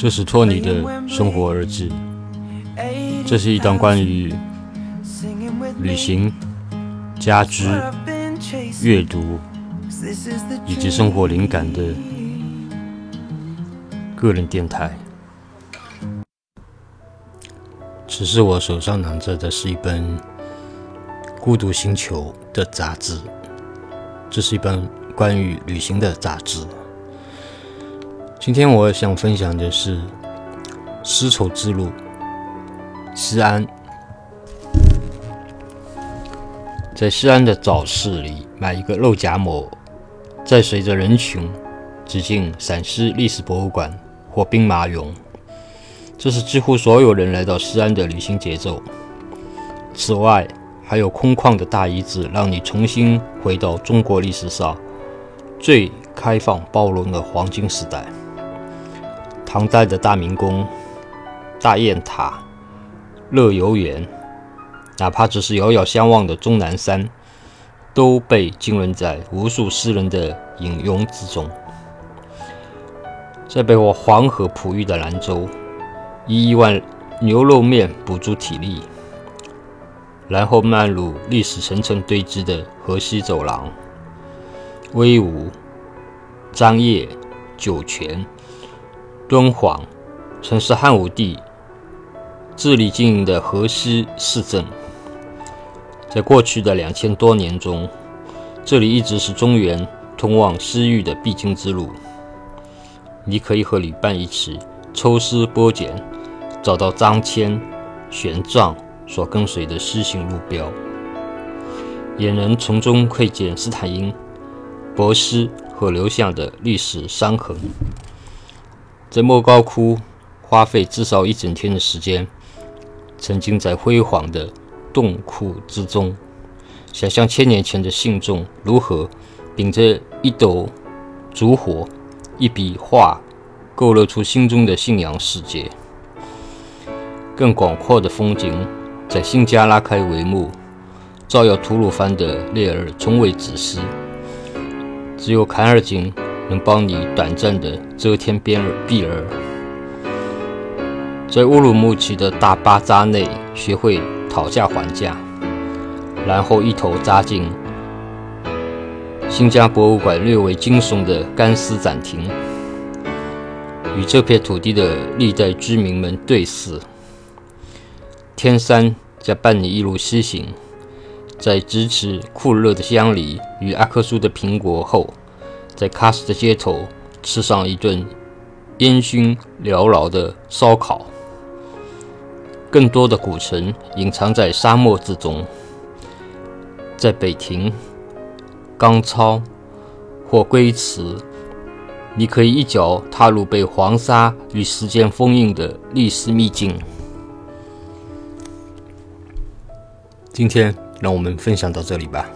这是托尼的生活日志。这是一档关于旅行、家居、阅读以及生活灵感的个人电台。只是我手上拿着的是一本《孤独星球》的杂志，这是一本关于旅行的杂志。今天我想分享的是丝绸之路，西安。在西安的早市里买一个肉夹馍，再随着人群直进陕西历史博物馆或兵马俑，这是几乎所有人来到西安的旅行节奏。此外，还有空旷的大遗址，让你重新回到中国历史上最开放包容的黄金时代。唐代的大明宫、大雁塔、乐游原，哪怕只是遥遥相望的终南山，都被浸润在无数诗人的引用之中。在被我黄河哺育的兰州，以一碗牛肉面补足体力，然后漫入历史层层堆积的河西走廊，威武、张掖、酒泉。敦煌曾是汉武帝治理经营的河西市镇，在过去的两千多年中，这里一直是中原通往西域的必经之路。你可以和旅伴一起抽丝剥茧，找到张骞、玄奘所跟随的西行路标，也能从中窥见斯坦因、伯希和留下的历史伤痕。在莫高窟花费至少一整天的时间，沉浸在辉煌的洞窟之中，想象千年前的信众如何秉着一斗烛火、一笔画，勾勒出心中的信仰世界。更广阔的风景在新家拉开帷幕，照耀吐鲁番的烈日从未止息，只有坎儿井。能帮你短暂的遮天边儿避儿，在乌鲁木齐的大巴扎内学会讨价还价，然后一头扎进新疆博物馆略为惊悚的干丝展厅，与这片土地的历代居民们对视。天山在伴你一路西行，在咫尺酷热的香梨与阿克苏的苹果后。在喀什的街头吃上一顿烟熏缭绕的烧烤。更多的古城隐藏在沙漠之中，在北庭、冈超或龟兹，你可以一脚踏入被黄沙与时间封印的历史秘境。今天让我们分享到这里吧。